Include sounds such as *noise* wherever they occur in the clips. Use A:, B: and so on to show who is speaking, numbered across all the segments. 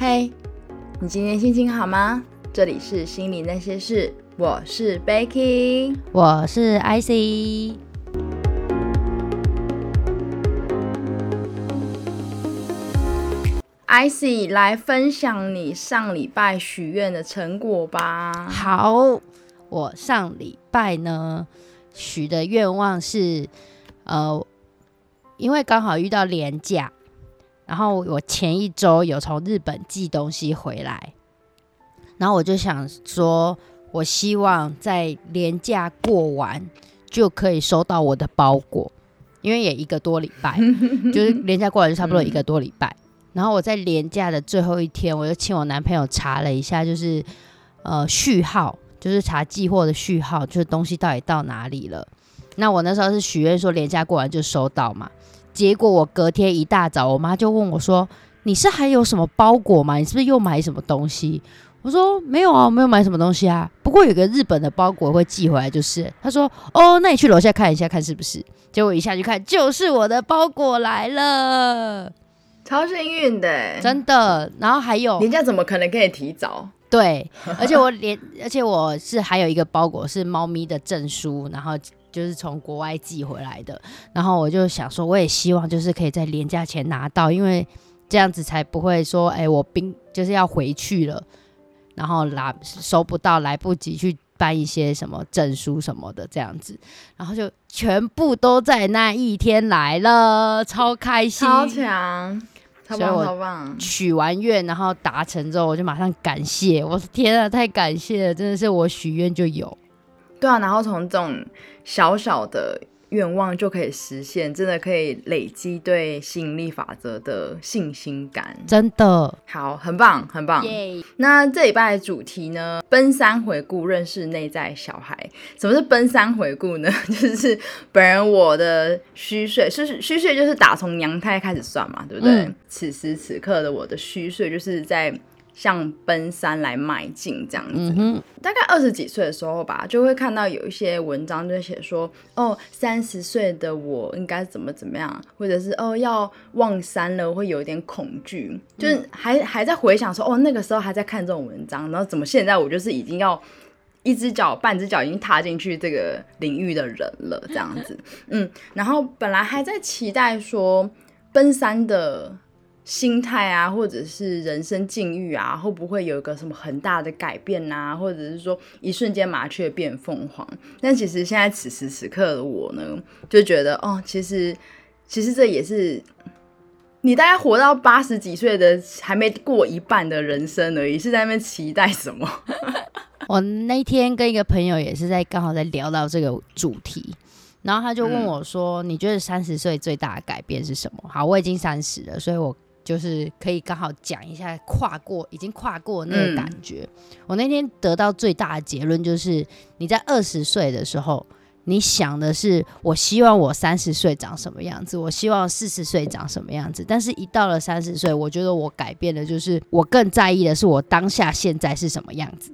A: 嘿，你今天心情好吗？这里是心里那些事，我是 Becky，
B: 我是 IC。
A: IC 来分享你上礼拜许愿的成果吧。
B: 好，我上礼拜呢许的愿望是，呃，因为刚好遇到廉假，然后我前一周有从日本寄东西回来，然后我就想说，我希望在廉假过完就可以收到我的包裹，因为也一个多礼拜，*laughs* 就是廉假过完就差不多一个多礼拜。然后我在廉假的最后一天，我就请我男朋友查了一下，就是呃序号，就是查寄货的序号，就是东西到底到哪里了。那我那时候是许愿说廉假过完就收到嘛，结果我隔天一大早，我妈就问我说：“你是还有什么包裹吗？你是不是又买什么东西？”我说：“没有啊，我没有买什么东西啊。不过有个日本的包裹会寄回来，就是。”她说：“哦，那你去楼下看一下，看是不是？”结果一下去看，就是我的包裹来了。
A: 超幸运的，
B: 真的。然后还有，
A: 人家怎么可能可以提早？
B: 对，而且我连，而且我是还有一个包裹是猫咪的证书，然后就是从国外寄回来的。然后我就想说，我也希望就是可以在廉价前拿到，因为这样子才不会说，哎，我冰就是要回去了，然后拿收不到，来不及去办一些什么证书什么的这样子。然后就全部都在那一天来了，超开心，
A: 超强。超棒超棒！
B: 许完愿，然后达成之后，我就马上感谢。我的天啊，太感谢了！真的是我许愿就有。
A: 对啊，然后从这种小小的。愿望就可以实现，真的可以累积对吸引力法则的信心感，
B: 真的
A: 好，很棒，很棒。那这礼拜的主题呢？奔三回顾，认识内在小孩。什么是奔三回顾呢？*laughs* 就是本人我的虚岁，是虚岁就是打从娘胎开始算嘛，对不对？此时此刻的我的虚岁，就是在。向奔三来迈进，这样子。大概二十几岁的时候吧，就会看到有一些文章就写说，哦，三十岁的我应该怎么怎么样，或者是哦要望山了，会有点恐惧，就是还还在回想说，哦那个时候还在看这种文章，然后怎么现在我就是已经要一只脚半只脚已经踏进去这个领域的人了，这样子。嗯，然后本来还在期待说奔三的。心态啊，或者是人生境遇啊，会不会有一个什么很大的改变啊？或者是说一瞬间麻雀变凤凰？但其实现在此时此刻的我呢，就觉得哦，其实其实这也是你大概活到八十几岁的还没过一半的人生而已，是在那边期待什么？*laughs*
B: 我那天跟一个朋友也是在刚好在聊到这个主题，然后他就问我说：“你觉得三十岁最大的改变是什么？”好，我已经三十了，所以我。就是可以刚好讲一下跨过已经跨过那个感觉。我那天得到最大的结论就是，你在二十岁的时候，你想的是我希望我三十岁长什么样子，我希望四十岁长什么样子。但是，一到了三十岁，我觉得我改变的就是我更在意的是我当下现在是什么样子。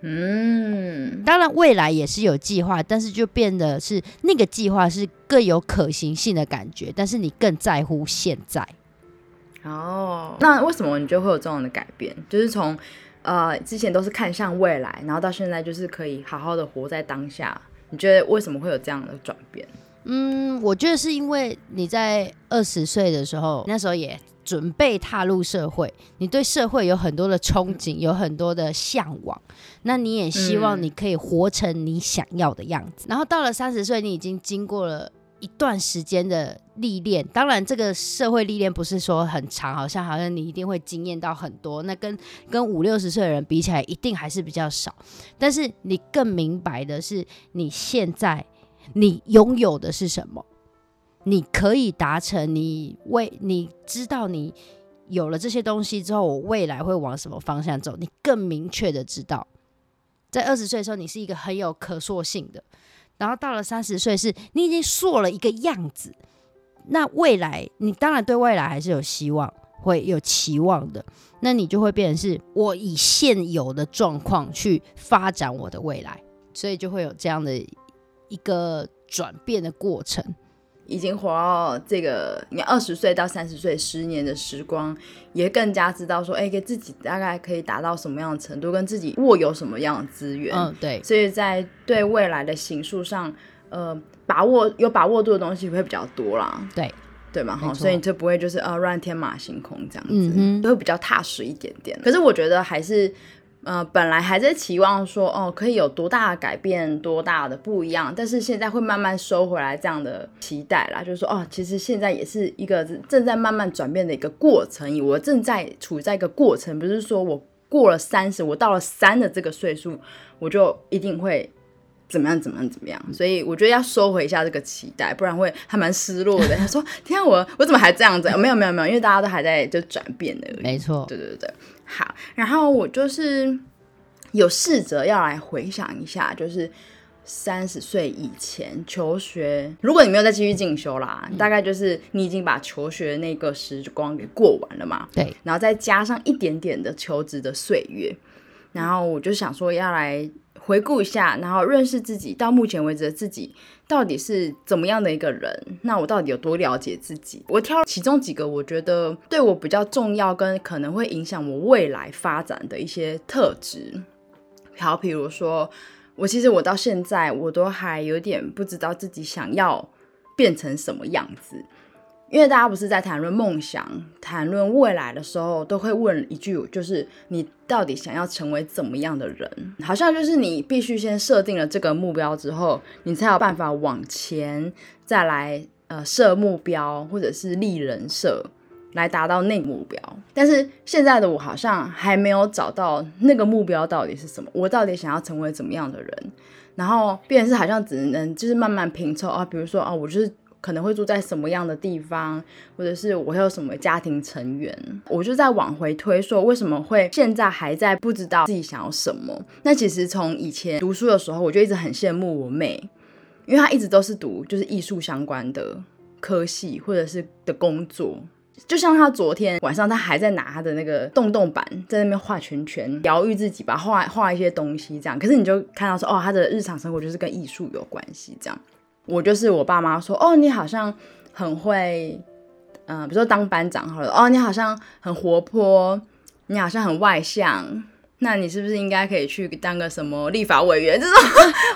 B: 嗯，当然未来也是有计划，但是就变得是那个计划是更有可行性的感觉，但是你更在乎现在。
A: 哦，那为什么你就会有这样的改变？就是从呃之前都是看向未来，然后到现在就是可以好好的活在当下。你觉得为什么会有这样的转变？
B: 嗯，我觉得是因为你在二十岁的时候，那时候也准备踏入社会，你对社会有很多的憧憬，有很多的向往，那你也希望你可以活成你想要的样子。然后到了三十岁，你已经经过了。一段时间的历练，当然这个社会历练不是说很长，好像好像你一定会经验到很多。那跟跟五六十岁的人比起来，一定还是比较少。但是你更明白的是，你现在你拥有的是什么？你可以达成，你为你知道你有了这些东西之后，我未来会往什么方向走？你更明确的知道，在二十岁的时候，你是一个很有可塑性的。然后到了三十岁，是你已经塑了一个样子，那未来你当然对未来还是有希望，会有期望的。那你就会变成是我以现有的状况去发展我的未来，所以就会有这样的一个转变的过程。
A: 已经活到这个你二十岁到三十岁十年的时光，也更加知道说，哎，给自己大概可以达到什么样的程度，跟自己握有什么样的资源。
B: 嗯，对。
A: 所以在对未来的行数上，呃，把握有把握度的东西会比较多啦。
B: 对。
A: 对嘛哈，所以你就不会就是呃乱天马行空这样子，都会比较踏实一点点。可是我觉得还是呃本来还在期望说哦可以有多大改变，多大的不一样，但是现在会慢慢收回来这样的期待啦，就是说哦其实现在也是一个正在慢慢转变的一个过程，我正在处在一个过程，不是说我过了三十，我到了三的这个岁数，我就一定会。怎么样？怎么样？怎么样？所以我觉得要收回一下这个期待，不然会还蛮失落的。他说：“天啊，我我怎么还这样子？”没有，没有，没有，因为大家都还在就转变的。
B: 没错，
A: 对对对。好，然后我就是有试着要来回想一下，就是三十岁以前求学，如果你没有再继续进修啦，大概就是你已经把求学那个时光给过完了嘛。
B: 对，
A: 然后再加上一点点的求职的岁月，然后我就想说要来。回顾一下，然后认识自己，到目前为止的自己到底是怎么样的一个人？那我到底有多了解自己？我挑其中几个我觉得对我比较重要，跟可能会影响我未来发展的一些特质。好，比如说，我其实我到现在我都还有点不知道自己想要变成什么样子。因为大家不是在谈论梦想、谈论未来的时候，都会问一句，就是你到底想要成为怎么样的人？好像就是你必须先设定了这个目标之后，你才有办法往前再来呃设目标，或者是立人设来达到那个目标。但是现在的我好像还没有找到那个目标到底是什么，我到底想要成为怎么样的人？然后变成是好像只能就是慢慢拼凑啊，比如说啊，我就是。可能会住在什么样的地方，或者是我有什么家庭成员，我就在往回推，说为什么会现在还在不知道自己想要什么？那其实从以前读书的时候，我就一直很羡慕我妹，因为她一直都是读就是艺术相关的科系或者是的工作，就像她昨天晚上，她还在拿她的那个洞洞板在那边画圈圈，疗愈自己吧，画画一些东西这样。可是你就看到说，哦，她的日常生活就是跟艺术有关系这样。我就是我爸妈说，哦，你好像很会，嗯，比如说当班长好了，哦，你好像很活泼，你好像很外向，那你是不是应该可以去当个什么立法委员？这种，*laughs*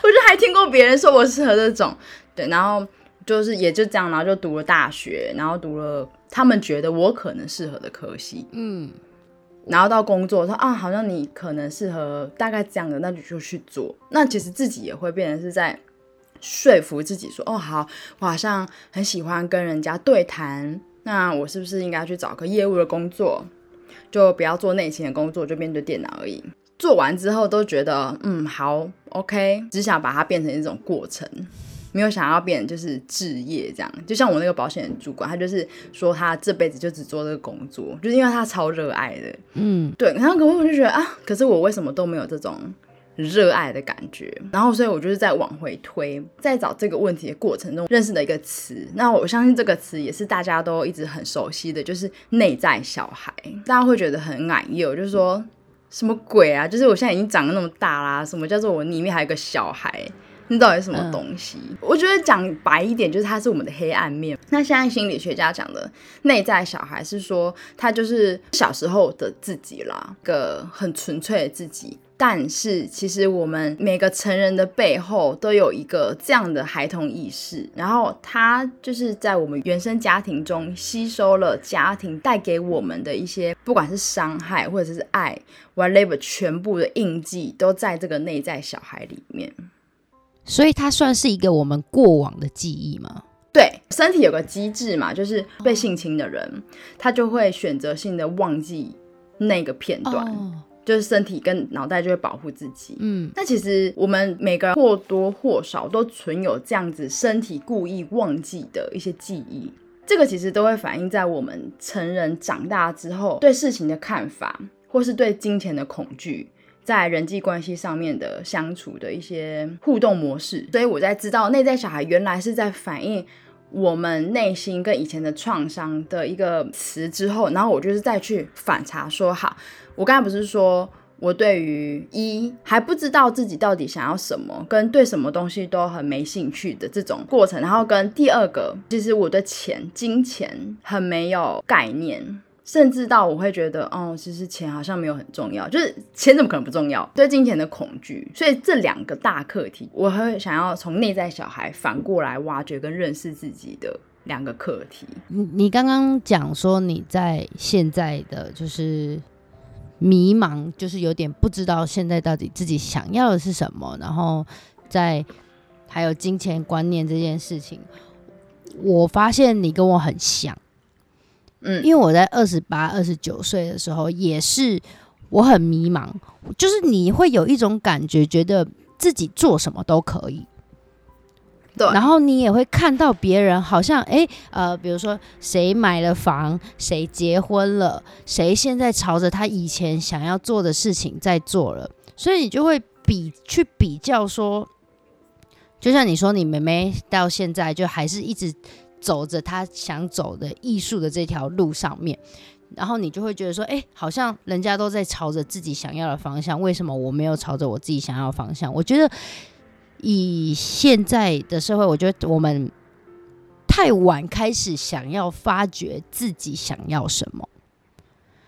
A: 我就还听过别人说我适合这种，对，然后就是也就这样，然后就读了大学，然后读了他们觉得我可能适合的科系，嗯，然后到工作说啊，好像你可能适合大概这样的，那就就去做，那其实自己也会变成是在。说服自己说：“哦，好，我好像很喜欢跟人家对谈，那我是不是应该去找个业务的工作，就不要做内勤的工作，就面对电脑而已？做完之后都觉得，嗯，好，OK，只想把它变成一种过程，没有想要变就是置业这样。就像我那个保险主管，他就是说他这辈子就只做这个工作，就是因为他超热爱的，嗯，对。然后可是我就觉得啊，可是我为什么都没有这种？”热爱的感觉，然后所以我就是在往回推，在找这个问题的过程中认识的一个词。那我相信这个词也是大家都一直很熟悉的，就是内在小孩。大家会觉得很矮幼，就是说什么鬼啊？就是我现在已经长得那么大啦，什么叫做我里面还有个小孩？那到底是什么东西？我觉得讲白一点，就是它是我们的黑暗面。那现在心理学家讲的内在小孩是说，他就是小时候的自己啦，个很纯粹的自己。但是，其实我们每个成人的背后都有一个这样的孩童意识，然后他就是在我们原生家庭中吸收了家庭带给我们的一些，不管是伤害或者是爱，whatever，全部的印记都在这个内在小孩里面。
B: 所以，它算是一个我们过往的记忆吗？
A: 对，身体有个机制嘛，就是被性侵的人，他就会选择性的忘记那个片段。就是身体跟脑袋就会保护自己，嗯，那其实我们每个人或多或少都存有这样子身体故意忘记的一些记忆，这个其实都会反映在我们成人长大之后对事情的看法，或是对金钱的恐惧，在人际关系上面的相处的一些互动模式。所以我在知道内在小孩原来是在反映我们内心跟以前的创伤的一个词之后，然后我就是再去反查说好。我刚才不是说我对于一还不知道自己到底想要什么，跟对什么东西都很没兴趣的这种过程，然后跟第二个，其实我对钱、金钱很没有概念，甚至到我会觉得，哦，其实钱好像没有很重要，就是钱怎么可能不重要？对金钱的恐惧，所以这两个大课题，我会想要从内在小孩反过来挖掘跟认识自己的两个课题。
B: 你你刚刚讲说你在现在的就是。迷茫就是有点不知道现在到底自己想要的是什么，然后在还有金钱观念这件事情，我发现你跟我很像，嗯，因为我在二十八、二十九岁的时候也是我很迷茫，就是你会有一种感觉，觉得自己做什么都可以。对。然后你也会看到别人好像哎呃，比如说谁买了房，谁结婚了，谁现在朝着他以前想要做的事情在做了，所以你就会比去比较说，就像你说你妹妹到现在就还是一直走着他想走的艺术的这条路上面，然后你就会觉得说，哎，好像人家都在朝着自己想要的方向，为什么我没有朝着我自己想要的方向？我觉得。以现在的社会，我觉得我们太晚开始想要发掘自己想要什么，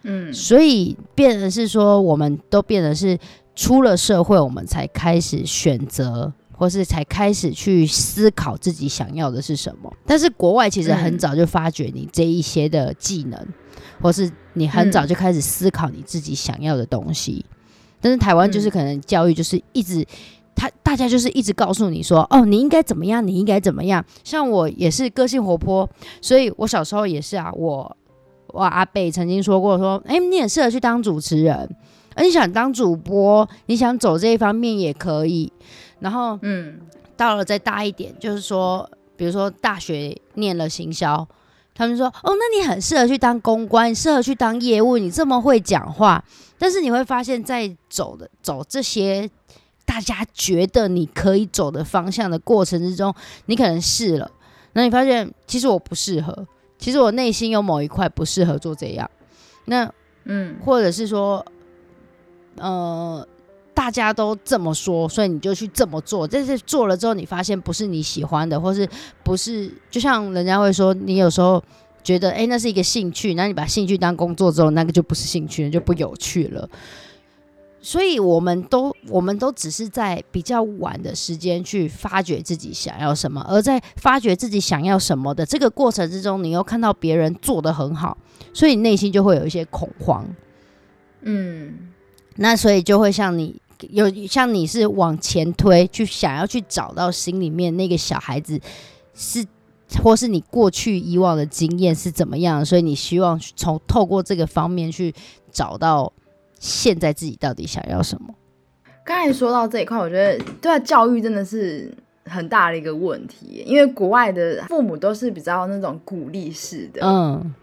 B: 嗯，所以变的是说，我们都变得是出了社会，我们才开始选择，或是才开始去思考自己想要的是什么。但是国外其实很早就发掘你这一些的技能，或是你很早就开始思考你自己想要的东西。但是台湾就是可能教育就是一直。他大家就是一直告诉你说，哦，你应该怎么样，你应该怎么样。像我也是个性活泼，所以我小时候也是啊。我我阿贝曾经说过，说，哎，你很适合去当主持人，而你想当主播，你想走这一方面也可以。然后，嗯，到了再大一点，就是说，比如说大学念了行销，他们说，哦，那你很适合去当公关，适合去当业务，你这么会讲话。但是你会发现在走的走这些。大家觉得你可以走的方向的过程之中，你可能试了，那你发现其实我不适合，其实我内心有某一块不适合做这样。那嗯，或者是说，呃，大家都这么说，所以你就去这么做。但是做了之后，你发现不是你喜欢的，或是不是？就像人家会说，你有时候觉得哎，那是一个兴趣，那你把兴趣当工作之后，那个就不是兴趣了，就不有趣了。所以我们都，我们都只是在比较晚的时间去发掘自己想要什么，而在发掘自己想要什么的这个过程之中，你又看到别人做的很好，所以内心就会有一些恐慌。嗯，那所以就会像你有像你是往前推，去想要去找到心里面那个小孩子是，或是你过去以往的经验是怎么样，所以你希望从透过这个方面去找到。现在自己到底想要什么？
A: 刚才说到这一块，我觉得对教育真的是很大的一个问题，因为国外的父母都是比较那种鼓励式的，嗯，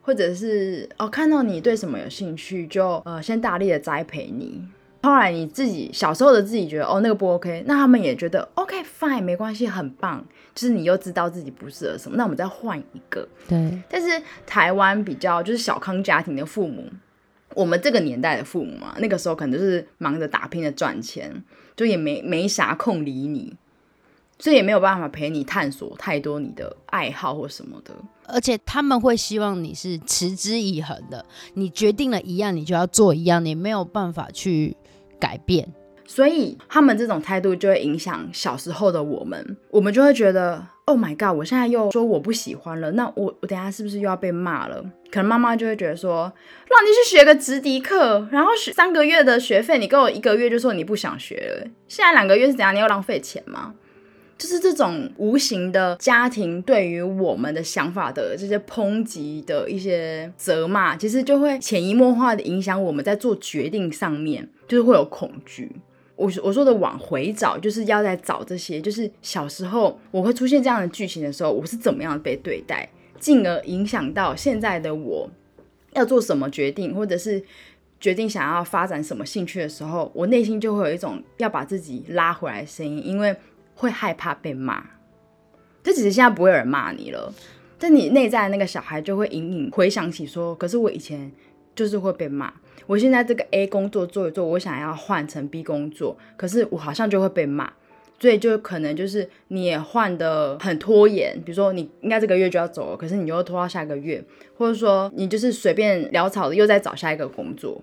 A: 或者是哦看到你对什么有兴趣，就呃先大力的栽培你。后来你自己小时候的自己觉得哦那个不 OK，那他们也觉得 OK fine 没关系，很棒。就是你又知道自己不适合什么，那我们再换一个。
B: 对，
A: 但是台湾比较就是小康家庭的父母。我们这个年代的父母嘛，那个时候可能就是忙着打拼的赚钱，就也没没啥空理你，所以也没有办法陪你探索太多你的爱好或什么的。
B: 而且他们会希望你是持之以恒的，你决定了一样，你就要做一样，你没有办法去改变。
A: 所以他们这种态度就会影响小时候的我们，我们就会觉得。Oh my god！我现在又说我不喜欢了，那我我等下是不是又要被骂了？可能妈妈就会觉得说，让你去学个直笛课，然后学三个月的学费，你给我一个月就说你不想学了，现在两个月是怎样？你又浪费钱吗？就是这种无形的家庭对于我们的想法的这些抨击的一些责骂，其实就会潜移默化的影响我们在做决定上面，就是会有恐惧。我我说的往回找，就是要在找这些，就是小时候我会出现这样的剧情的时候，我是怎么样被对待，进而影响到现在的我要做什么决定，或者是决定想要发展什么兴趣的时候，我内心就会有一种要把自己拉回来的声音，因为会害怕被骂。这只是现在不会有人骂你了，但你内在的那个小孩就会隐隐回想起说，可是我以前就是会被骂。我现在这个 A 工作做一做，我想要换成 B 工作，可是我好像就会被骂，所以就可能就是你也换的很拖延，比如说你应该这个月就要走了，可是你又拖到下个月，或者说你就是随便潦草的又在找下一个工作。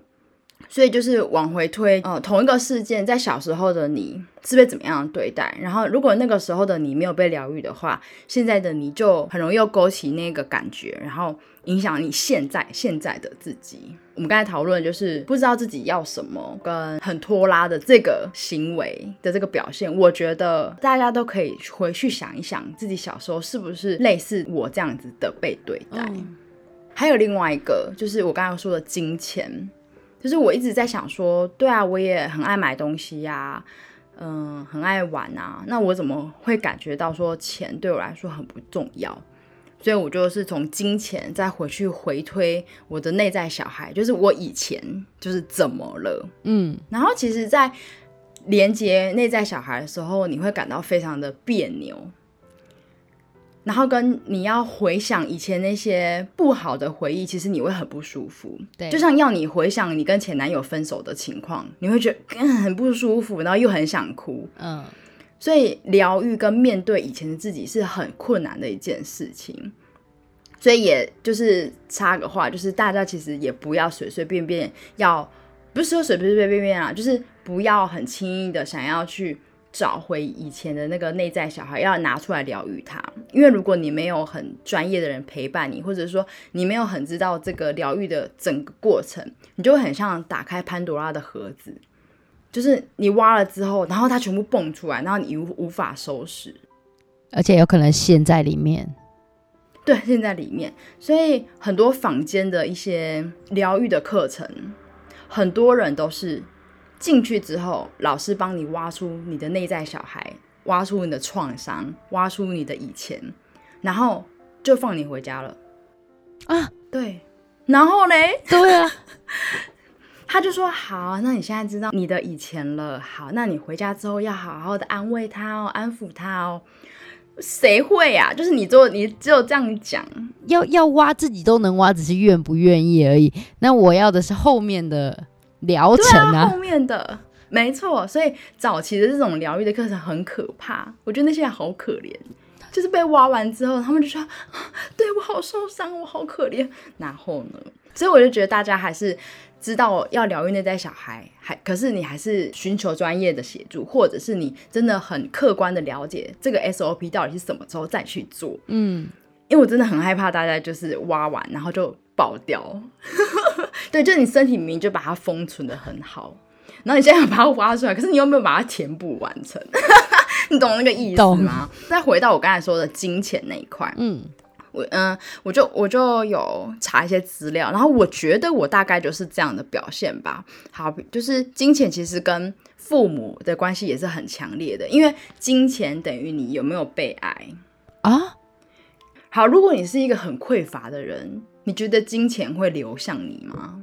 A: 所以就是往回推，呃，同一个事件，在小时候的你是被怎么样对待？然后如果那个时候的你没有被疗愈的话，现在的你就很容易又勾起那个感觉，然后影响你现在现在的自己。我们刚才讨论就是不知道自己要什么，跟很拖拉的这个行为的这个表现，我觉得大家都可以回去想一想，自己小时候是不是类似我这样子的被对待？还有另外一个就是我刚刚说的金钱。就是我一直在想说，对啊，我也很爱买东西呀，嗯，很爱玩啊，那我怎么会感觉到说钱对我来说很不重要？所以我就是从金钱再回去回推我的内在小孩，就是我以前就是怎么了，嗯，然后其实，在连接内在小孩的时候，你会感到非常的别扭。然后跟你要回想以前那些不好的回忆，其实你会很不舒服。
B: 对，
A: 就像要你回想你跟前男友分手的情况，你会觉得很不舒服，然后又很想哭。嗯，所以疗愈跟面对以前的自己是很困难的一件事情。所以也就是插个话，就是大家其实也不要随随便便要，不是说随随便便啊，就是不要很轻易的想要去。找回以前的那个内在小孩，要拿出来疗愈他。因为如果你没有很专业的人陪伴你，或者说你没有很知道这个疗愈的整个过程，你就会很像打开潘多拉的盒子，就是你挖了之后，然后它全部蹦出来，然后你无无法收拾，
B: 而且有可能陷在里面。
A: 对，陷在里面。所以很多坊间的一些疗愈的课程，很多人都是。进去之后，老师帮你挖出你的内在小孩，挖出你的创伤，挖出你的以前，然后就放你回家了。啊，对，然后嘞，
B: 对啊，*laughs*
A: 他就说好，那你现在知道你的以前了，好，那你回家之后要好好的安慰他哦，安抚他哦。谁会啊？就是你做，你只有这样讲，
B: 要要挖自己都能挖，只是愿不愿意而已。那我要的是后面的。疗程
A: 啊，后面的没错，所以早期的这种疗愈的课程很可怕，我觉得那些人好可怜，就是被挖完之后，他们就说，对我好受伤，我好可怜。然后呢，所以我就觉得大家还是知道要疗愈内在小孩，还可是你还是寻求专业的协助，或者是你真的很客观的了解这个 SOP 到底是什么时候再去做。嗯，因为我真的很害怕大家就是挖完然后就。爆掉，对，就是你身体明明就把它封存的很好，然后你现在把它挖出来，可是你又没有把它填补完成，*laughs* 你懂那个意思吗？再回到我刚才说的金钱那一块，嗯，我嗯，我就我就有查一些资料，然后我觉得我大概就是这样的表现吧。好，就是金钱其实跟父母的关系也是很强烈的，因为金钱等于你有没有被爱啊。好，如果你是一个很匮乏的人。你觉得金钱会流向你吗？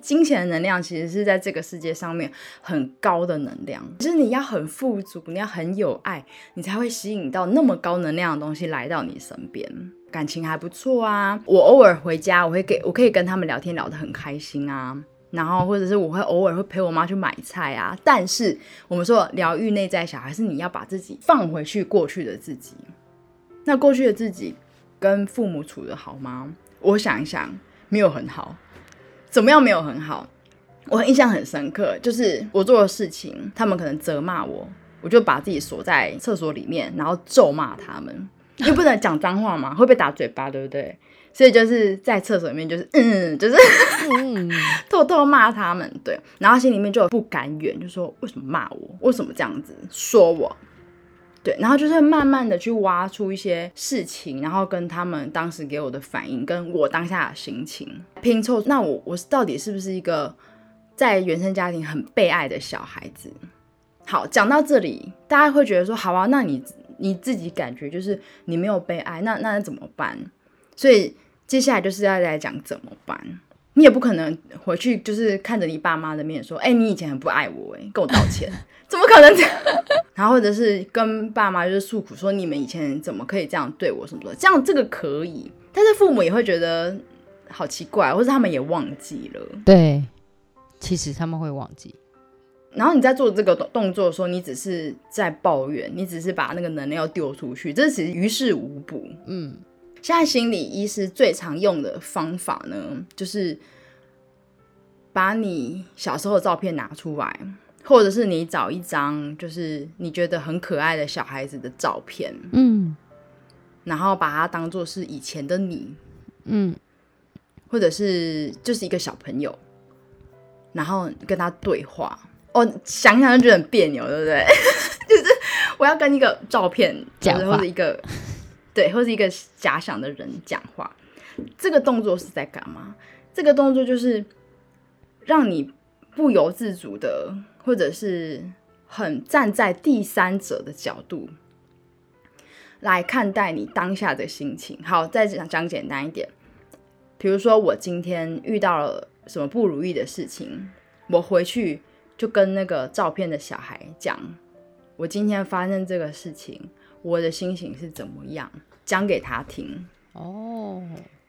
A: 金钱的能量其实是在这个世界上面很高的能量，就是你要很富足，你要很有爱，你才会吸引到那么高能量的东西来到你身边。感情还不错啊，我偶尔回家，我会给我可以跟他们聊天聊得很开心啊，然后或者是我会偶尔会陪我妈去买菜啊。但是我们说疗愈内在小孩，是你要把自己放回去过去的自己。那过去的自己跟父母处的好吗？我想一想，没有很好，怎么样没有很好？我印象很深刻，就是我做的事情，他们可能责骂我，我就把自己锁在厕所里面，然后咒骂他们，又不能讲脏话嘛，会被打嘴巴，对不对？所以就是在厕所里面，就是嗯，就是 *laughs* 偷偷骂他们，对，然后心里面就有不甘愿，就说为什么骂我？为什么这样子说我？对，然后就是慢慢的去挖出一些事情，然后跟他们当时给我的反应，跟我当下的心情拼凑。那我我到底是不是一个在原生家庭很被爱的小孩子？好，讲到这里，大家会觉得说，好啊，那你你自己感觉就是你没有被爱，那那怎么办？所以接下来就是要来讲怎么办。你也不可能回去就是看着你爸妈的面说，哎，你以前很不爱我，哎，跟我道歉。*laughs* 怎么可能这样？*laughs* 然后或者是跟爸妈就是诉苦，说你们以前怎么可以这样对我什么的？这样这个可以，但是父母也会觉得好奇怪，或者他们也忘记了。
B: 对，其实他们会忘记。
A: 然后你在做这个动动作的时候，你只是在抱怨，你只是把那个能量丢出去，这其实于事无补。嗯，现在心理医师最常用的方法呢，就是把你小时候的照片拿出来，或者是你找一张就是你觉得很可爱的小孩子的照片，嗯，然后把它当做是以前的你，嗯，或者是就是一个小朋友，然后跟他对话。哦想想就觉得很别扭，对不对？*laughs* 就是我要跟一个照片
B: 讲
A: 或者一个对，或是一个假想的人讲话，这个动作是在干嘛？这个动作就是让你不由自主的，或者是很站在第三者的角度来看待你当下的心情。好，再讲讲简单一点，比如说我今天遇到了什么不如意的事情，我回去。就跟那个照片的小孩讲，我今天发生这个事情，我的心情是怎么样，讲给他听。哦，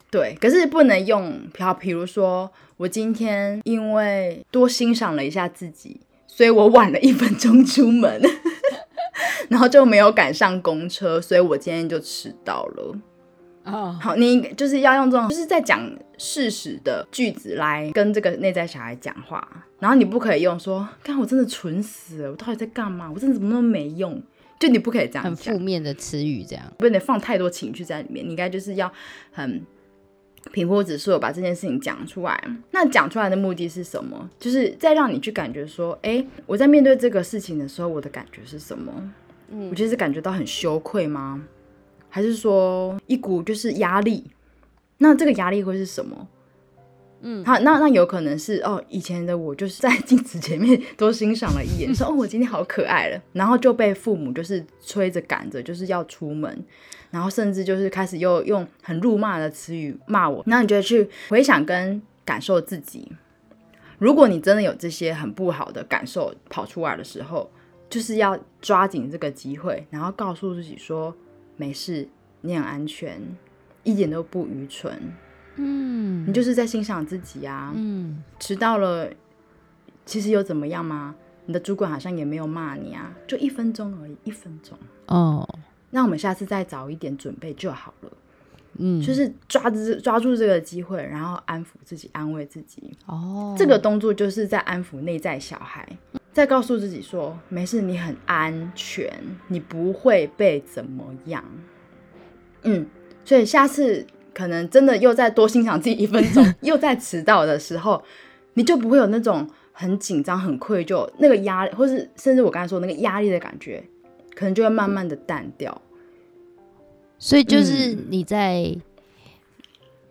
A: 对，可是不能用，好，比如说我今天因为多欣赏了一下自己，所以我晚了一分钟出门，*laughs* 然后就没有赶上公车，所以我今天就迟到了。哦，好，你就是要用这种就是在讲事实的句子来跟这个内在小孩讲话，然后你不可以用说，看我真的蠢死了，我到底在干嘛？我真的怎么那么没用？就你不可以这样
B: 很负面的词语，这样
A: 不能放太多情绪在里面。你应该就是要很平铺直述的把这件事情讲出来。那讲出来的目的是什么？就是在让你去感觉说，哎，我在面对这个事情的时候，我的感觉是什么？嗯，我就是感觉到很羞愧吗？还是说一股就是压力，那这个压力会是什么？嗯，好，那那有可能是哦，以前的我就是在 *laughs* 镜子前面多欣赏了一眼，说哦，我今天好可爱了，然后就被父母就是催着赶着，就是要出门，然后甚至就是开始又用很辱骂的词语骂我。那你就去回想跟感受自己，如果你真的有这些很不好的感受跑出来的时候，就是要抓紧这个机会，然后告诉自己说。没事，你很安全，一点都不愚蠢。嗯，你就是在欣赏自己啊。嗯，迟到了，其实又怎么样吗？你的主管好像也没有骂你啊，就一分钟而已，一分钟。哦，那我们下次再早一点准备就好了。嗯，就是抓住抓住这个机会，然后安抚自己，安慰自己。哦，这个动作就是在安抚内在小孩。再告诉自己说：“没事，你很安全，你不会被怎么样。”嗯，所以下次可能真的又再多欣赏自己一分钟，*laughs* 又在迟到的时候，你就不会有那种很紧张、很愧疚那个压力，或是甚至我刚才说那个压力的感觉，可能就会慢慢的淡掉。
B: 所以就是你在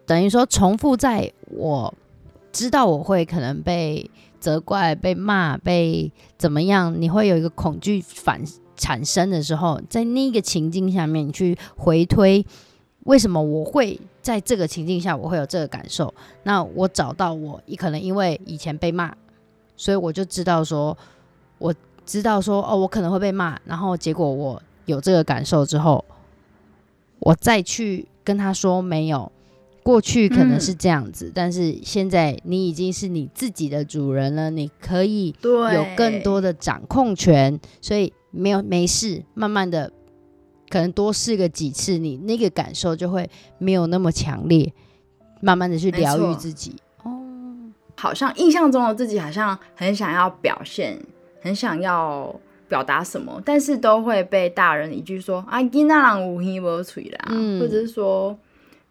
B: 等于说重复，在我知道我会可能被。责怪、被骂、被怎么样？你会有一个恐惧反产生的时候，在那个情境下面，你去回推为什么我会在这个情境下我会有这个感受？那我找到我，可能因为以前被骂，所以我就知道说，我知道说哦，我可能会被骂，然后结果我有这个感受之后，我再去跟他说没有。过去可能是这样子，但是现在你已经是你自己的主人了，你可以有更多的掌控权，所以没有没事，慢慢的可能多试个几次，你那个感受就会没有那么强烈，慢慢的去疗愈自己。
A: 哦，好像印象中的自己好像很想要表现，很想要表达什么，但是都会被大人一句说啊，囡仔人无耳无嘴啦，或者是说。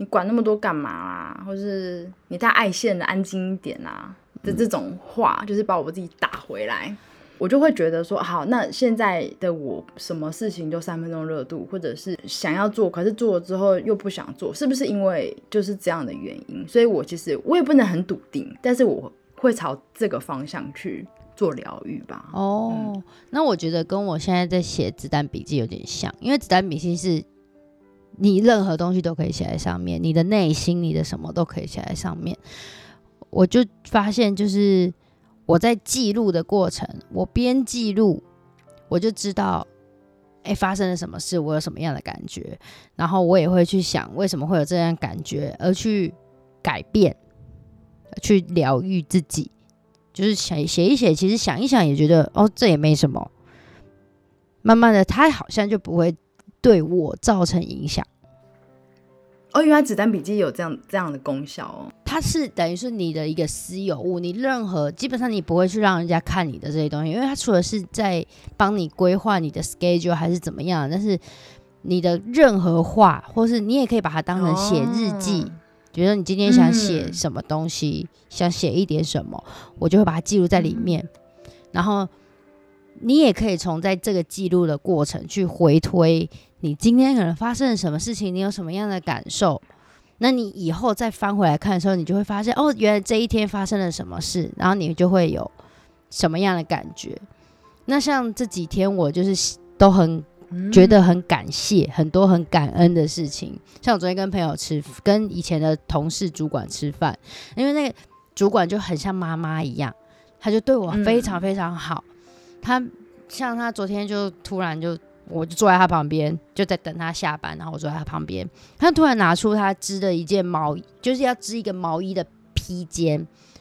A: 你管那么多干嘛啦？或是你太爱现的，安静一点啊的这种话，就是把我自己打回来，我就会觉得说，好，那现在的我什么事情都三分钟热度，或者是想要做，可是做了之后又不想做，是不是因为就是这样的原因？所以我其实我也不能很笃定，但是我会朝这个方向去做疗愈吧。
B: 哦，那我觉得跟我现在在写子弹笔记有点像，因为子弹笔记是。你任何东西都可以写在上面，你的内心，你的什么都可以写在上面。我就发现，就是我在记录的过程，我边记录，我就知道，哎，发生了什么事，我有什么样的感觉，然后我也会去想为什么会有这样感觉，而去改变，去疗愈自己。就是写写一写，其实想一想也觉得哦，这也没什么。慢慢的，它好像就不会对我造成影响。
A: 哦，原来子弹笔记有这样这样的功效哦。
B: 它是等于是你的一个私有物，你任何基本上你不会去让人家看你的这些东西，因为它除了是在帮你规划你的 schedule 还是怎么样，但是你的任何话，或是你也可以把它当成写日记，比如说你今天想写什么东西，想写一点什么，我就会把它记录在里面，然后你也可以从在这个记录的过程去回推。你今天可能发生了什么事情？你有什么样的感受？那你以后再翻回来看的时候，你就会发现哦，原来这一天发生了什么事，然后你就会有什么样的感觉。那像这几天，我就是都很觉得很感谢，很多很感恩的事情。像我昨天跟朋友吃，跟以前的同事主管吃饭，因为那个主管就很像妈妈一样，他就对我非常非常好。他像他昨天就突然就。我就坐在他旁边，就在等他下班，然后我坐在他旁边。他突然拿出他织的一件毛衣，就是要织一个毛衣的披肩，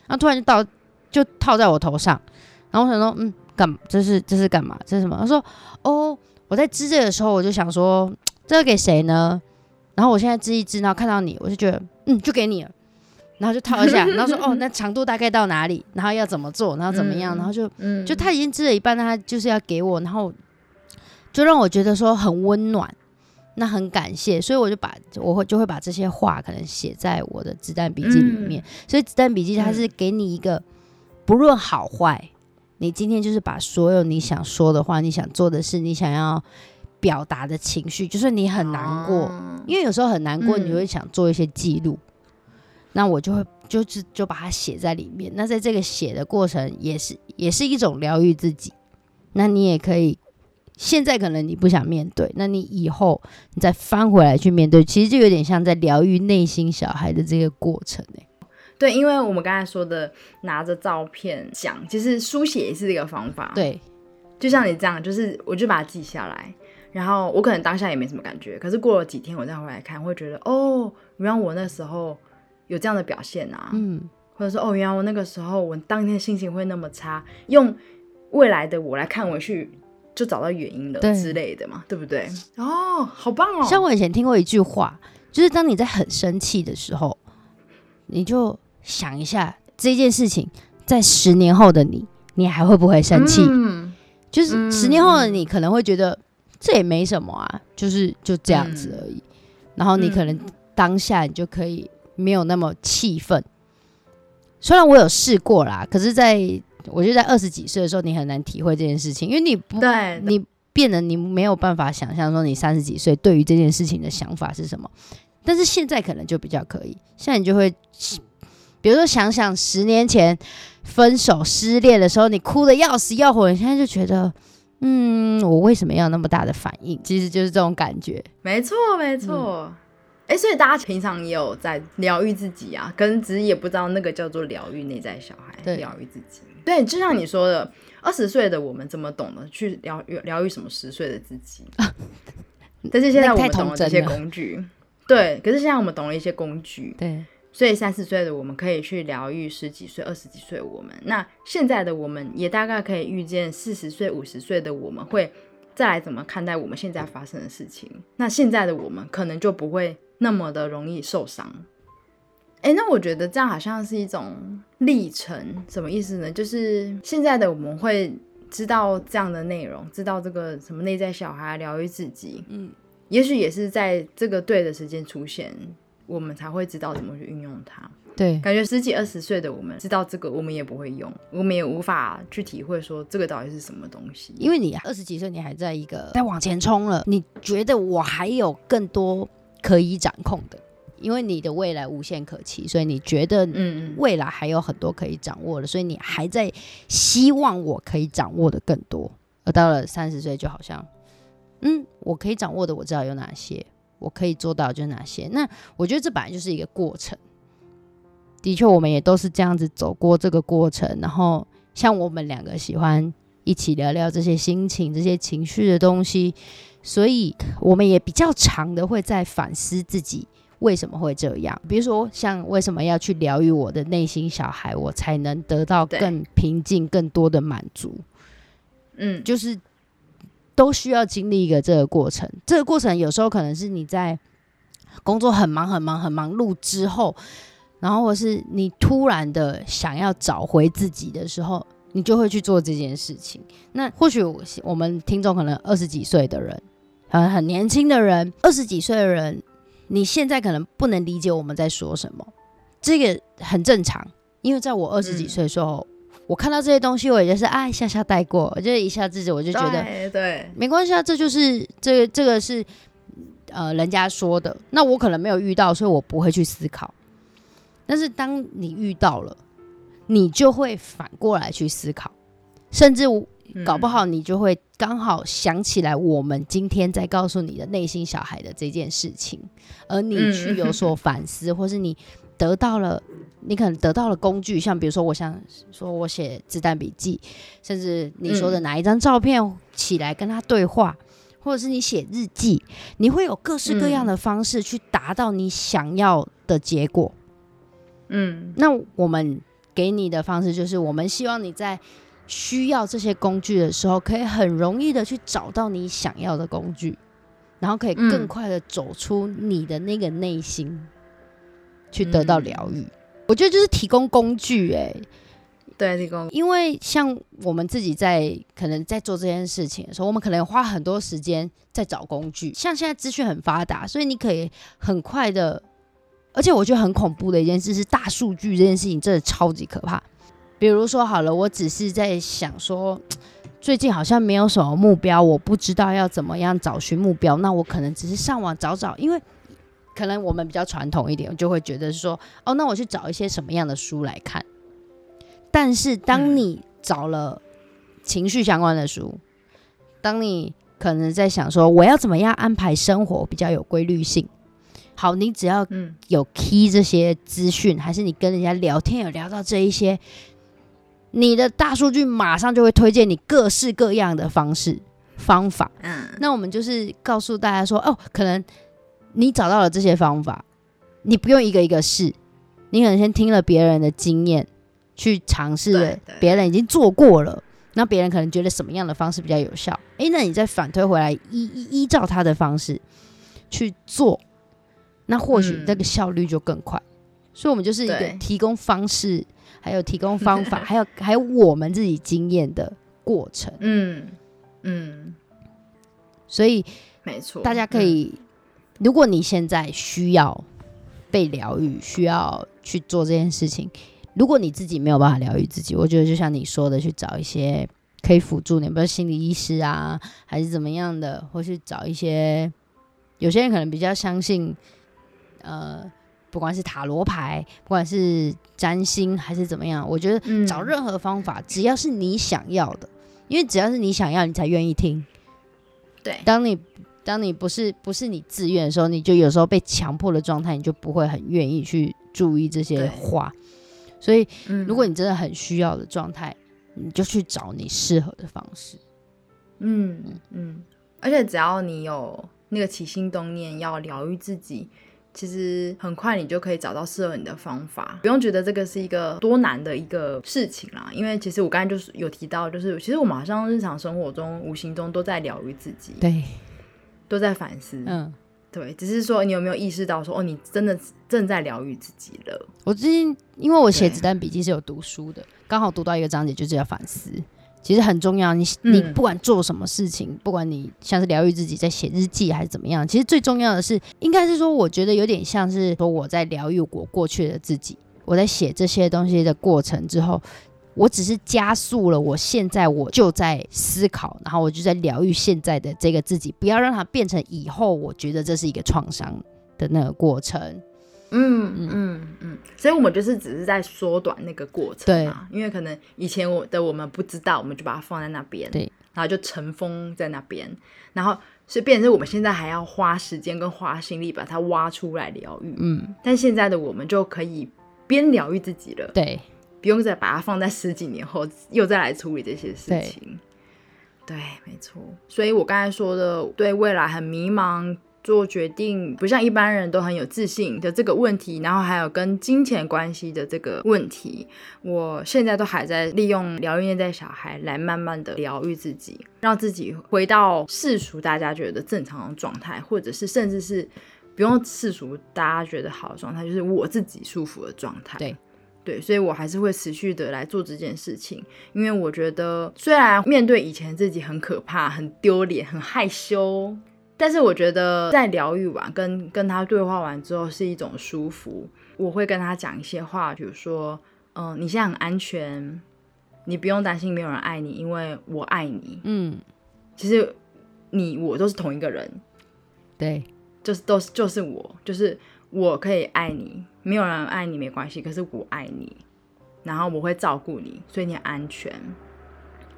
B: 然后突然就到就套在我头上。然后我想说，嗯，干这是这是干嘛？这是什么？他说，哦，我在织这个的时候，我就想说，这个给谁呢？然后我现在织一织，然后看到你，我就觉得，嗯，就给你了。然后就套一下，然后说，哦，那长度大概到哪里？然后要怎么做？然后怎么样？然后就，就他已经织了一半，他就是要给我，然后。就让我觉得说很温暖，那很感谢，所以我就把我会就会把这些话可能写在我的子弹笔记里面。所以子弹笔记它是给你一个不论好坏，你今天就是把所有你想说的话、你想做的事、你想要表达的情绪，就是你很难过，因为有时候很难过，你会想做一些记录，那我就会就是就把它写在里面。那在这个写的过程，也是也是一种疗愈自己。那你也可以。现在可能你不想面对，那你以后你再翻回来去面对，其实就有点像在疗愈内心小孩的这个过程哎。
A: 对，因为我们刚才说的拿着照片讲，其实书写也是一个方法。
B: 对，
A: 就像你这样，就是我就把它记下来，然后我可能当下也没什么感觉，可是过了几天我再回来看，会觉得哦，原来我那时候有这样的表现啊，嗯，或者说哦，原来我那个时候我当天心情会那么差，用未来的我来看回去。就找到原因了之类的嘛，对不对？哦，好棒哦！
B: 像我以前听过一句话，就是当你在很生气的时候，你就想一下这件事情，在十年后的你，你还会不会生气？嗯，就是十年后的你可能会觉得这也没什么啊，就是就这样子而已。然后你可能当下你就可以没有那么气愤。虽然我有试过啦，可是，在我觉得在二十几岁的时候，你很难体会这件事情，因为你不，对你变得你没有办法想象说你三十几岁对于这件事情的想法是什么。但是现在可能就比较可以，现在你就会，比如说想想十年前分手失恋的时候，你哭的要死要活，你现在就觉得，嗯，我为什么要那么大的反应？其实就是这种感觉。
A: 没错，没错。哎，所以大家平常也有在疗愈自己啊，可能只是也不知道那个叫做疗愈内在小孩，疗愈自己。对，就像你说的，二十岁的我们怎么懂得去疗愈疗愈什么十岁的自己？*laughs* 但是现在我们懂了这些工具，对。可是现在我们懂了一些工具，
B: 对。
A: 所以三十岁的我们可以去疗愈十几岁、二十几岁我们。那现在的我们也大概可以预见四十岁、五十岁的我们会再来怎么看待我们现在发生的事情。那现在的我们可能就不会那么的容易受伤。哎，那我觉得这样好像是一种历程，什么意思呢？就是现在的我们会知道这样的内容，知道这个什么内在小孩疗愈自己，嗯，也许也是在这个对的时间出现，我们才会知道怎么去运用它。
B: 对，
A: 感觉十几二十岁的我们知道这个，我们也不会用，我们也无法去体会说这个到底是什么东西。
B: 因为你二十几岁，你还在一个在往前冲了，你觉得我还有更多可以掌控的。因为你的未来无限可期，所以你觉得嗯未来还有很多可以掌握的，所以你还在希望我可以掌握的更多。而到了三十岁，就好像嗯，我可以掌握的我知道有哪些，我可以做到就哪些。那我觉得这本来就是一个过程。的确，我们也都是这样子走过这个过程。然后，像我们两个喜欢一起聊聊这些心情、这些情绪的东西，所以我们也比较长的会在反思自己。为什么会这样？比如说，像为什么要去疗愈我的内心小孩，我才能得到更平静、更多的满足？
A: 嗯，
B: 就是都需要经历一个这个过程。这个过程有时候可能是你在工作很忙、很忙、很忙碌之后，然后或是你突然的想要找回自己的时候，你就会去做这件事情。那或许我们听众可能二十几岁的人，很很年轻的人，二十几岁的人。你现在可能不能理解我们在说什么，这个很正常，因为在我二十几岁的时候，我看到这些东西，我也就是啊一下下带过，我就一下子我就觉得
A: 对，
B: 没关系啊，这就是这个这个是呃人家说的，那我可能没有遇到，所以我不会去思考。但是当你遇到了，你就会反过来去思考，甚至搞不好你就会。刚好想起来，我们今天在告诉你的内心小孩的这件事情，而你去有所反思，或是你得到了，你可能得到了工具，像比如说，我想说我写子弹笔记，甚至你说的哪一张照片起来跟他对话，或者是你写日记，你会有各式各样的方式去达到你想要的结果。
A: 嗯，
B: 那我们给你的方式就是，我们希望你在。需要这些工具的时候，可以很容易的去找到你想要的工具，然后可以更快的走出你的那个内心，去得到疗愈。我觉得就是提供工具，哎，
A: 对，提供。
B: 因为像我们自己在可能在做这件事情的时候，我们可能花很多时间在找工具。像现在资讯很发达，所以你可以很快的，而且我觉得很恐怖的一件事是大数据这件事情真的超级可怕。比如说好了，我只是在想说，最近好像没有什么目标，我不知道要怎么样找寻目标。那我可能只是上网找找，因为可能我们比较传统一点，就会觉得说，哦，那我去找一些什么样的书来看。但是当你找了情绪相关的书，当你可能在想说，我要怎么样安排生活比较有规律性？好，你只要有 key 这些资讯，还是你跟人家聊天有聊到这一些。你的大数据马上就会推荐你各式各样的方式方法。嗯，那我们就是告诉大家说，哦，可能你找到了这些方法，你不用一个一个试，你可能先听了别人的经验，去尝试别人已经做过了，那别人可能觉得什么样的方式比较有效？诶，那你再反推回来，依依依照他的方式去做，那或许那个效率就更快。所以，我们就是一个提供方式。还有提供方法，*laughs* 还有还有我们自己经验的过程，
A: 嗯嗯，
B: 所以
A: 没错，
B: 大家可以，如果你现在需要被疗愈，需要去做这件事情，如果你自己没有办法疗愈自己，我觉得就像你说的，去找一些可以辅助你，比如心理医师啊，还是怎么样的，或是找一些，有些人可能比较相信，呃。不管是塔罗牌，不管是占星还是怎么样，我觉得找任何方法，只要是你想要的，因为只要是你想要，你才愿意听。
A: 对，
B: 当你当你不是不是你自愿的时候，你就有时候被强迫的状态，你就不会很愿意去注意这些话。所以，如果你真的很需要的状态，你就去找你适合的方式。
A: 嗯嗯，而且只要你有那个起心动念，要疗愈自己。其实很快你就可以找到适合你的方法，不用觉得这个是一个多难的一个事情啦。因为其实我刚才就是有提到，就是其实我马上日常生活中无形中都在疗愈自己，
B: 对，
A: 都在反思，嗯，对，只是说你有没有意识到说，哦，你真的正在疗愈自己了。
B: 我最近因为我写子弹笔记是有读书的，刚好读到一个章节就是要反思。其实很重要，你你不管做什么事情，不管你像是疗愈自己，在写日记还是怎么样，其实最重要的是，应该是说，我觉得有点像是说我在疗愈我过去的自己，我在写这些东西的过程之后，我只是加速了我现在我就在思考，然后我就在疗愈现在的这个自己，不要让它变成以后我觉得这是一个创伤的那个过程。
A: 嗯嗯嗯，所以我们就是只是在缩短那个过程嘛，因为可能以前我的我们不知道，我们就把它放在那边，
B: 对，
A: 然后就尘封在那边，然后所以变成我们现在还要花时间跟花心力把它挖出来疗愈，
B: 嗯，
A: 但现在的我们就可以边疗愈自己了，
B: 对，
A: 不用再把它放在十几年后又再来处理这些事情，对，没错，所以我刚才说的对未来很迷茫。做决定不像一般人都很有自信的这个问题，然后还有跟金钱关系的这个问题，我现在都还在利用疗愈内在小孩来慢慢的疗愈自己，让自己回到世俗大家觉得正常的状态，或者是甚至是不用世俗大家觉得好的状态，就是我自己舒服的状态。
B: 对。
A: 对，所以我还是会持续的来做这件事情，因为我觉得虽然面对以前自己很可怕、很丢脸、很害羞，但是我觉得在疗愈完、跟跟他对话完之后是一种舒服。我会跟他讲一些话，比如说，嗯，你现在很安全，你不用担心没有人爱你，因为我爱你。嗯，其实你我都是同一个人，
B: 对，
A: 就是都是就是我，就是我可以爱你。没有人爱你没关系，可是我爱你，然后我会照顾你，所以你很安全。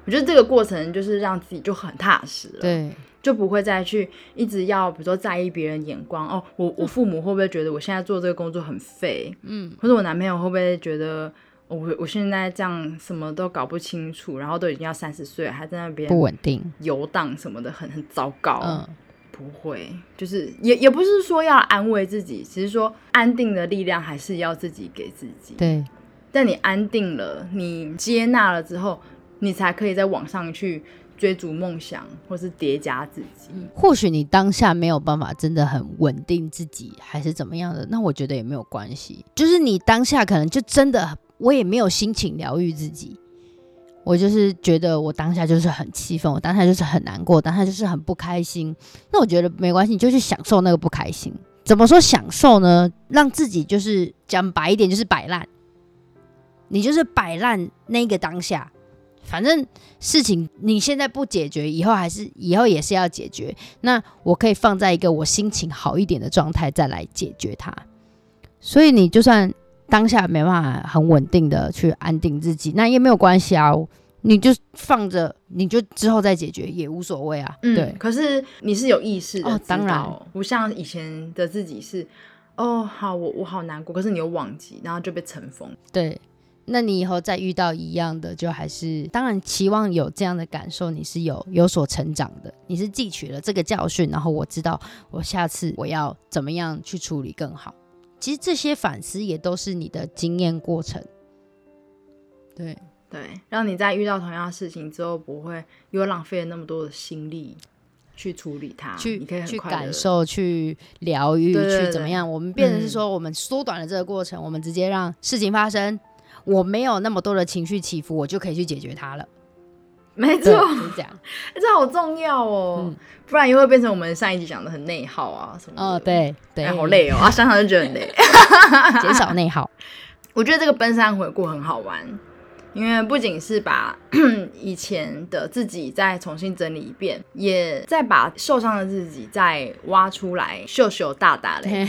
A: 我觉得这个过程就是让自己就很踏实了，
B: 对，
A: 就不会再去一直要，比如说在意别人眼光哦。我我父母会不会觉得我现在做这个工作很废？嗯，或者我男朋友会不会觉得我我现在这样什么都搞不清楚，然后都已经要三十岁还在那边
B: 不稳定
A: 游荡什么的，很很糟糕。嗯。不会，就是也也不是说要安慰自己，只是说安定的力量还是要自己给自己。
B: 对，
A: 但你安定了，你接纳了之后，你才可以在网上去追逐梦想，或是叠加自己。
B: 或许你当下没有办法真的很稳定自己，还是怎么样的，那我觉得也没有关系。就是你当下可能就真的，我也没有心情疗愈自己。我就是觉得我当下就是很气愤，我当下就是很难过，当下就是很不开心。那我觉得没关系，你就去享受那个不开心。怎么说享受呢？让自己就是讲白一点，就是摆烂。你就是摆烂那个当下，反正事情你现在不解决，以后还是以后也是要解决。那我可以放在一个我心情好一点的状态再来解决它。所以你就算。当下没办法很稳定的去安定自己，那也没有关系啊，你就放着，你就之后再解决也无所谓啊。对，
A: 可是你是有意识的，
B: 当然
A: 不像以前的自己是，哦，好，我我好难过，可是你又忘记，然后就被尘封。
B: 对，那你以后再遇到一样的，就还是当然期望有这样的感受，你是有有所成长的，你是汲取了这个教训，然后我知道我下次我要怎么样去处理更好。其实这些反思也都是你的经验过程，对
A: 对，让你在遇到同样的事情之后，不会又浪费了那么多的心力去处理它，
B: 去
A: 你可以
B: 去感受、去疗愈、去怎么样？我们变成是说，我们缩短了这个过程，我们直接让事情发生，我没有那么多的情绪起伏，我就可以去解决它了。
A: 没错，这样，*laughs* 这好重要哦，不然又会变成我们上一集讲的很内耗啊什么。
B: 哦，对对，
A: 好累哦，啊，想想就觉得很累。*laughs*
B: 减少内耗，*laughs*
A: 我觉得这个奔山回顾很好玩，因为不仅是把 *clears throat* 以前的自己再重新整理一遍，也再把受伤的自己再挖出来秀秀大大嘞。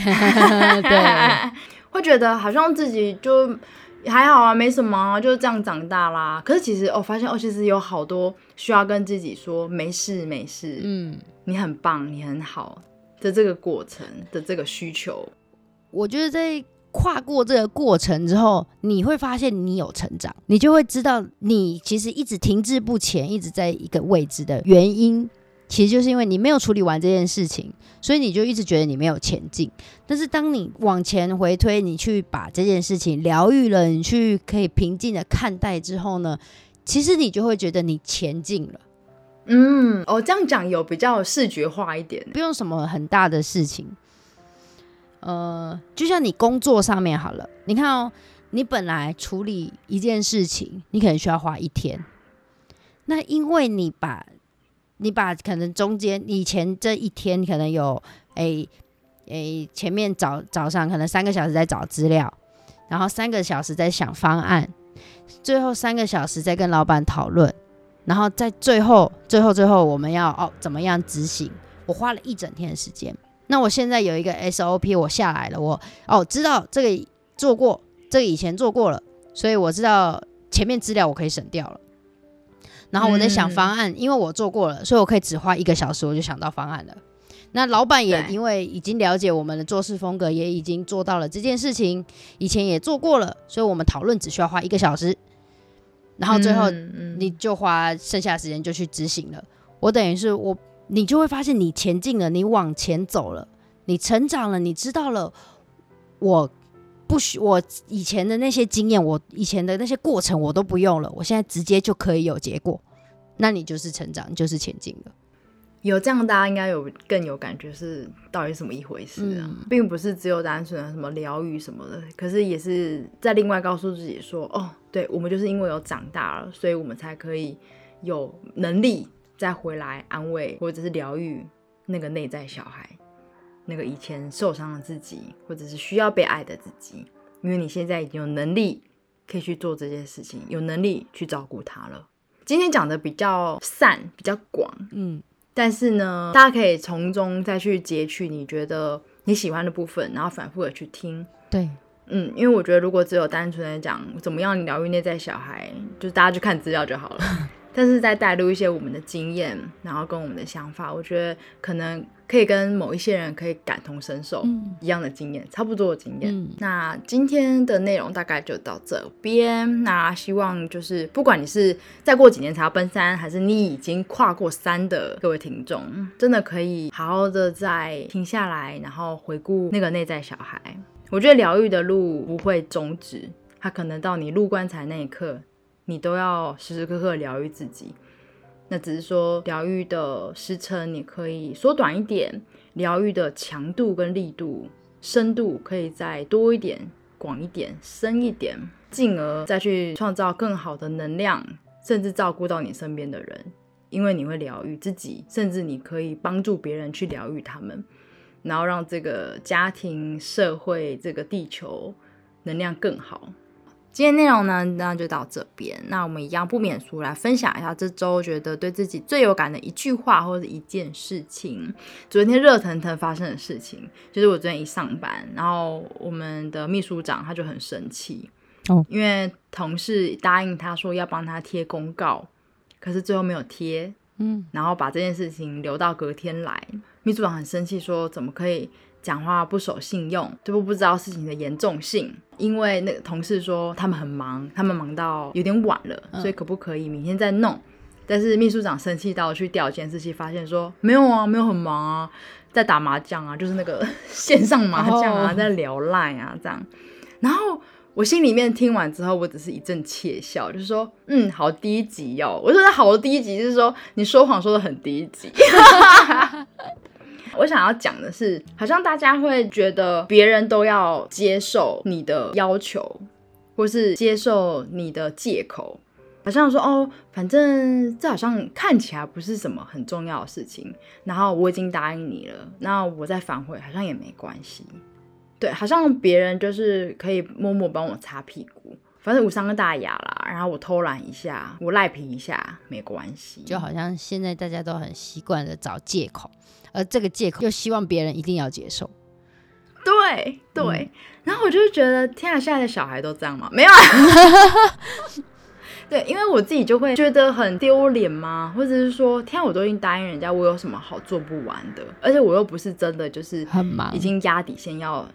B: 对，
A: 会觉得好像自己就。还好啊，没什么，就是这样长大啦。可是其实我发现，哦，其实有好多需要跟自己说没事没事，嗯，你很棒，你很好的这个过程的这个需求。
B: 我觉得在跨过这个过程之后，你会发现你有成长，你就会知道你其实一直停滞不前，一直在一个位置的原因。其实就是因为你没有处理完这件事情，所以你就一直觉得你没有前进。但是当你往前回推，你去把这件事情疗愈了，你去可以平静的看待之后呢，其实你就会觉得你前进了。
A: 嗯，哦，这样讲有比较视觉化一点，
B: 不用什么很大的事情。呃，就像你工作上面好了，你看哦，你本来处理一件事情，你可能需要花一天，那因为你把你把可能中间以前这一天可能有诶诶前面早早上可能三个小时在找资料，然后三个小时在想方案，最后三个小时在跟老板讨论，然后在最后最后最后我们要哦怎么样执行？我花了一整天的时间。那我现在有一个 SOP，我下来了，我哦知道这个做过，这个以前做过了，所以我知道前面资料我可以省掉了。然后我在想方案，因为我做过了，所以我可以只花一个小时，我就想到方案了。那老板也因为已经了解我们的做事风格，也已经做到了这件事情，以前也做过了，所以我们讨论只需要花一个小时。然后最后你就花剩下的时间就去执行了。我等于是我，你就会发现你前进了，你往前走了。你成长了，你知道了，我不许我以前的那些经验，我以前的那些过程我都不用了，我现在直接就可以有结果，那你就是成长，你就是前进了。
A: 有这样，大家应该有更有感觉，是到底什么一回事啊？并不是只有单纯的什么疗愈什么的，可是也是在另外告诉自己说，哦，对我们就是因为有长大了，所以我们才可以有能力再回来安慰或者是疗愈那个内在小孩，那个以前受伤的自己，或者是需要被爱的自己，因为你现在已经有能力可以去做这件事情，有能力去照顾他了。今天讲的比较散，比较广，嗯。但是呢，大家可以从中再去截取你觉得你喜欢的部分，然后反复的去听。
B: 对，
A: 嗯，因为我觉得如果只有单纯的讲怎么样疗愈内在小孩，就是大家去看资料就好了。*laughs* 但是再带入一些我们的经验，然后跟我们的想法，我觉得可能可以跟某一些人可以感同身受一样的经验，差不多的经验。那今天的内容大概就到这边。那希望就是不管你是再过几年才要奔三，还是你已经跨过三的各位听众，真的可以好好的再停下来，然后回顾那个内在小孩。我觉得疗愈的路不会终止，它可能到你入棺材那一刻。你都要时时刻刻疗愈自己，那只是说疗愈的时程你可以缩短一点，疗愈的强度跟力度、深度可以再多一点、广一点、深一点，进而再去创造更好的能量，甚至照顾到你身边的人，因为你会疗愈自己，甚至你可以帮助别人去疗愈他们，然后让这个家庭、社会、这个地球能量更好。今天内容呢，那就到这边。那我们一样不免俗来分享一下这周觉得对自己最有感的一句话或者一件事情。昨天热腾腾发生的事情，就是我昨天一上班，然后我们的秘书长他就很生气，哦，因为同事答应他说要帮他贴公告，可是最后没有贴，嗯，然后把这件事情留到隔天来。秘书长很生气，说怎么可以？讲话不守信用，这不不知道事情的严重性。因为那个同事说他们很忙，他们忙到有点晚了，所以可不可以明天再弄？但是秘书长生气到去调监视器，发现说没有啊，没有很忙啊，在打麻将啊，就是那个 *laughs* 线上麻将啊，在聊赖啊这样。然后我心里面听完之后，我只是一阵窃笑，就是说嗯，好低级哦。我说好低级，就是说你说谎说的很低级。*laughs* 我想要讲的是，好像大家会觉得别人都要接受你的要求，或是接受你的借口，好像说哦，反正这好像看起来不是什么很重要的事情，然后我已经答应你了，那我再反悔好像也没关系。对，好像别人就是可以默默帮我擦屁股，反正无伤大雅啦。然后我偷懒一下，我赖皮一下没关系，
B: 就好像现在大家都很习惯的找借口。而这个借口又希望别人一定要接受，
A: 对对，然后我就觉得天啊，现在的小孩都这样吗？没有啊，*laughs* 对，因为我自己就会觉得很丢脸吗？或者是说，天，我都已经答应人家，我有什么好做不完的？而且我又不是真的就是
B: 很忙，
A: 已经压底线要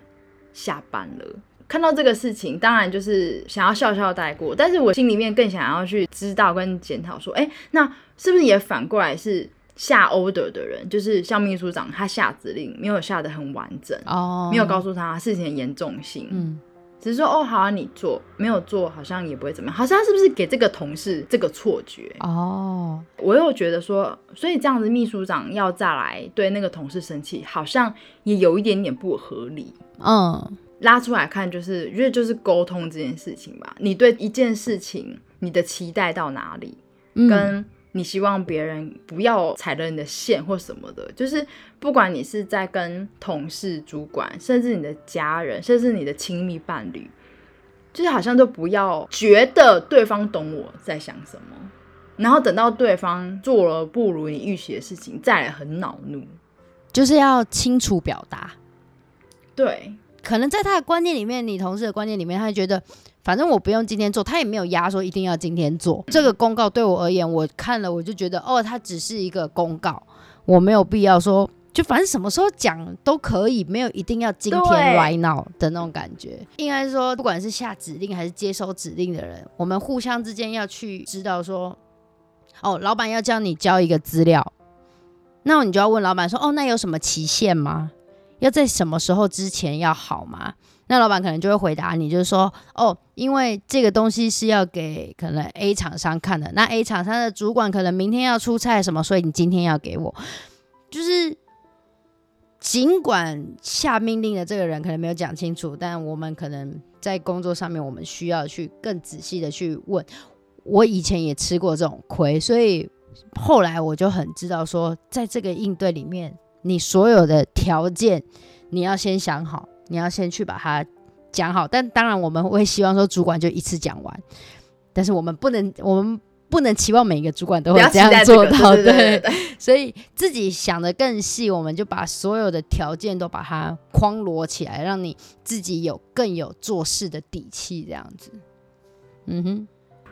A: 下班了。看到这个事情，当然就是想要笑笑带过，但是我心里面更想要去知道跟检讨说，哎，那是不是也反过来是？下 order 的人就是像秘书长，他下指令没有下的很完整，哦，没有告诉他事情的严重性，嗯，只是说哦好啊，你做没有做好像也不会怎么样，好像是不是给这个同事这个错觉？哦，我又觉得说，所以这样子秘书长要再来对那个同事生气，好像也有一点点不合理，嗯，拉出来看就是觉得就是沟通这件事情吧，你对一件事情你的期待到哪里，跟。你希望别人不要踩了你的线或什么的，就是不管你是在跟同事、主管，甚至你的家人，甚至你的亲密伴侣，就是好像都不要觉得对方懂我在想什么，然后等到对方做了不如你预期的事情，再来很恼怒，
B: 就是要清楚表达。
A: 对，
B: 可能在他的观念里面，你同事的观念里面，他觉得。反正我不用今天做，他也没有压说一定要今天做这个公告。对我而言，我看了我就觉得，哦，它只是一个公告，我没有必要说，就反正什么时候讲都可以，没有一定要今天 right now 的那种感觉。应该说，不管是下指令还是接收指令的人，我们互相之间要去知道说，哦，老板要叫你交一个资料，那你就要问老板说，哦，那有什么期限吗？要在什么时候之前要好吗？那老板可能就会回答你，就是说，哦，因为这个东西是要给可能 A 厂商看的，那 A 厂商的主管可能明天要出差什么，所以你今天要给我。就是尽管下命令的这个人可能没有讲清楚，但我们可能在工作上面，我们需要去更仔细的去问。我以前也吃过这种亏，所以后来我就很知道说，在这个应对里面，你所有的条件你要先想好。你要先去把它讲好，但当然我们会希望说主管就一次讲完，但是我们不能，我们不能期望每一个主管都会这样做到，对。所以自己想的更细，我们就把所有的条件都把它框罗起来，让你自己有更有做事的底气，这样子。嗯哼。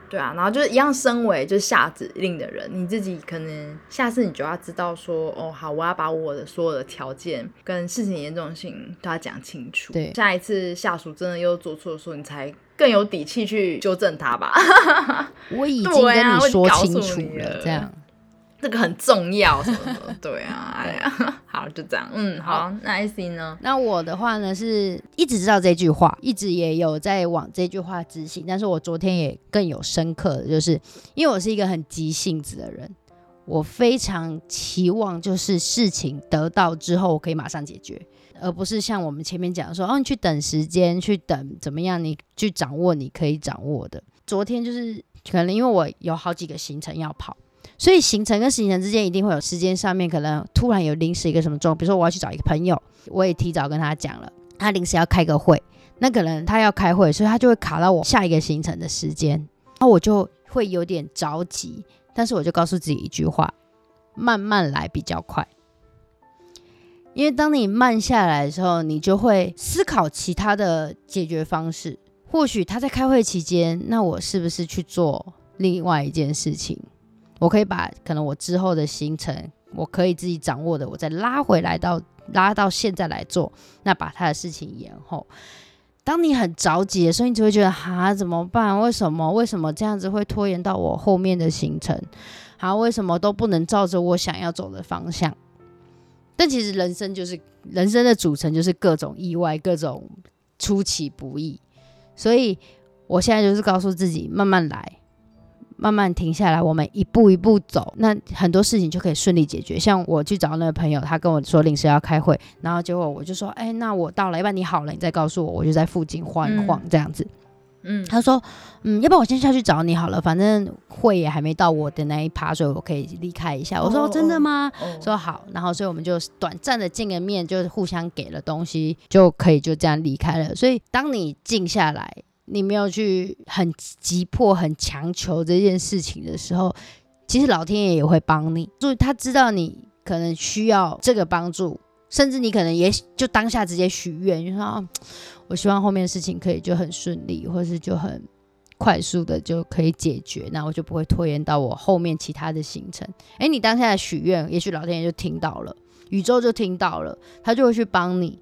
A: 对啊，然后就是一样，身为就是下指令的人，你自己可能下次你就要知道说，哦，好，我要把我的所有的条件跟事情严重性都要讲清楚。
B: 对，
A: 下一次下属真的又做错的时候，你才更有底气去纠正他吧。*laughs*
B: 我已经跟你说清楚了，这样。
A: 这个很重要，什么的，*laughs* 对啊，哎呀，*laughs* 好，就这样，嗯，好，那 I C 呢？
B: 那我的话呢，是一直知道这句话，一直也有在往这句话执行。但是我昨天也更有深刻的就是，因为我是一个很急性子的人，我非常期望就是事情得到之后，我可以马上解决，而不是像我们前面讲说，哦，你去等时间，去等怎么样，你去掌握你可以掌握的。昨天就是可能因为我有好几个行程要跑。所以行程跟行程之间一定会有时间上面可能突然有临时一个什么状况，比如说我要去找一个朋友，我也提早跟他讲了，他临时要开个会，那可能他要开会，所以他就会卡到我下一个行程的时间，那我就会有点着急，但是我就告诉自己一句话：慢慢来比较快。因为当你慢下来的时候，你就会思考其他的解决方式。或许他在开会期间，那我是不是去做另外一件事情？我可以把可能我之后的行程，我可以自己掌握的，我再拉回来到拉到现在来做，那把他的事情延后。当你很着急的时候，你只会觉得哈怎么办？为什么？为什么这样子会拖延到我后面的行程？好，为什么都不能照着我想要走的方向？但其实人生就是人生的组成，就是各种意外，各种出其不意。所以我现在就是告诉自己，慢慢来。慢慢停下来，我们一步一步走，那很多事情就可以顺利解决。像我去找那个朋友，他跟我说临时要开会，然后结果我就说，哎，那我到了，要不然你好了，你再告诉我，我就在附近晃一晃这样子。嗯，他说，嗯，要不然我先下去找你好了，反正会也还没到我的那一趴，所以我可以离开一下。我说真的吗？说好，然后所以我们就短暂的见个面，就是互相给了东西，就可以就这样离开了。所以当你静下来。你没有去很急迫、很强求这件事情的时候，其实老天爷也会帮你。所以他知道你可能需要这个帮助，甚至你可能也就当下直接许愿，就说：“我希望后面的事情可以就很顺利，或是就很快速的就可以解决，那我就不会拖延到我后面其他的行程。”诶，你当下的许愿，也许老天爷就听到了，宇宙就听到了，他就会去帮你。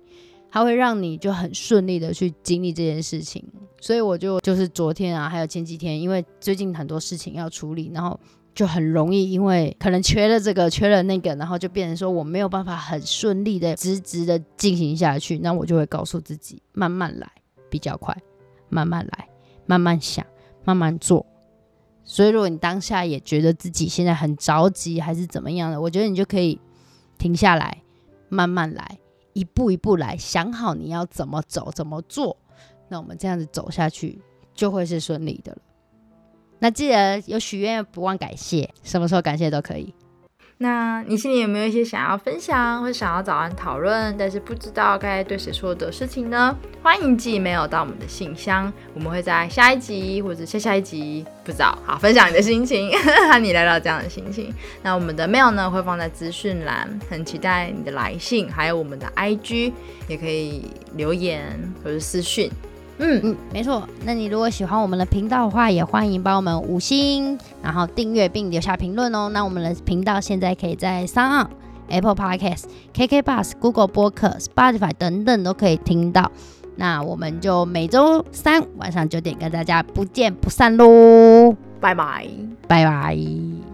B: 它会让你就很顺利的去经历这件事情，所以我就就是昨天啊，还有前几天，因为最近很多事情要处理，然后就很容易因为可能缺了这个，缺了那个，然后就变成说我没有办法很顺利的直直的进行下去，那我就会告诉自己慢慢来比较快，慢慢来，慢慢想，慢慢做。所以如果你当下也觉得自己现在很着急还是怎么样的，我觉得你就可以停下来，慢慢来。一步一步来，想好你要怎么走，怎么做，那我们这样子走下去就会是顺利的了。那记得有许愿，不忘感谢，什么时候感谢都可以。
A: 那你心里有没有一些想要分享或想要找人讨论，但是不知道该对谁说的事情呢？欢迎寄 mail 到我们的信箱，我们会在下一集或者下下一集不知道好分享你的心情，和你聊聊这样的心情。那我们的 mail 呢会放在资讯栏，很期待你的来信，还有我们的 IG 也可以留言或者私讯。
B: 嗯嗯，没错。那你如果喜欢我们的频道的话，也欢迎帮我们五星，然后订阅并留下评论哦。那我们的频道现在可以在三二 Apple Podcast、KK Bus、Google 播客、Spotify 等等都可以听到。那我们就每周三晚上九点跟大家不见不散喽！
A: 拜拜，
B: 拜拜。